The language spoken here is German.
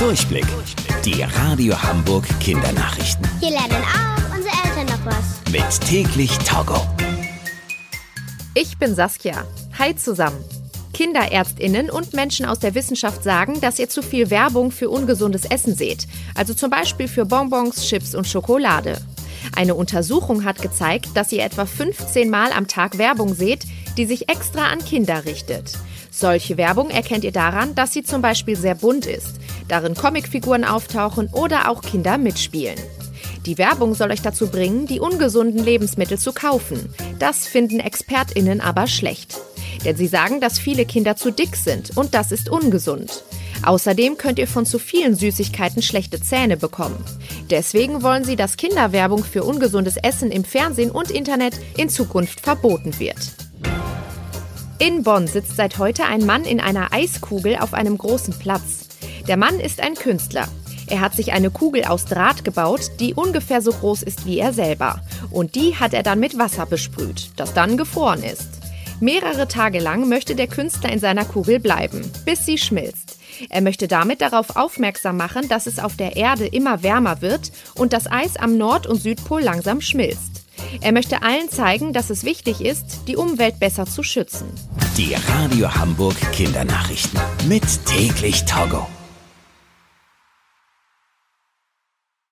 Durchblick. Die Radio Hamburg Kindernachrichten. Hier lernen auch unsere Eltern noch was. Mit täglich Togo. Ich bin Saskia. Hi zusammen. Kinderärztinnen und Menschen aus der Wissenschaft sagen, dass ihr zu viel Werbung für ungesundes Essen seht. Also zum Beispiel für Bonbons, Chips und Schokolade. Eine Untersuchung hat gezeigt, dass ihr etwa 15 Mal am Tag Werbung seht, die sich extra an Kinder richtet. Solche Werbung erkennt ihr daran, dass sie zum Beispiel sehr bunt ist, darin Comicfiguren auftauchen oder auch Kinder mitspielen. Die Werbung soll euch dazu bringen, die ungesunden Lebensmittel zu kaufen. Das finden Expertinnen aber schlecht. Denn sie sagen, dass viele Kinder zu dick sind und das ist ungesund. Außerdem könnt ihr von zu vielen Süßigkeiten schlechte Zähne bekommen. Deswegen wollen sie, dass Kinderwerbung für ungesundes Essen im Fernsehen und Internet in Zukunft verboten wird. In Bonn sitzt seit heute ein Mann in einer Eiskugel auf einem großen Platz. Der Mann ist ein Künstler. Er hat sich eine Kugel aus Draht gebaut, die ungefähr so groß ist wie er selber. Und die hat er dann mit Wasser besprüht, das dann gefroren ist. Mehrere Tage lang möchte der Künstler in seiner Kugel bleiben, bis sie schmilzt. Er möchte damit darauf aufmerksam machen, dass es auf der Erde immer wärmer wird und das Eis am Nord- und Südpol langsam schmilzt. Er möchte allen zeigen, dass es wichtig ist, die Umwelt besser zu schützen. Die Radio Hamburg Kindernachrichten. Mit täglich Togo.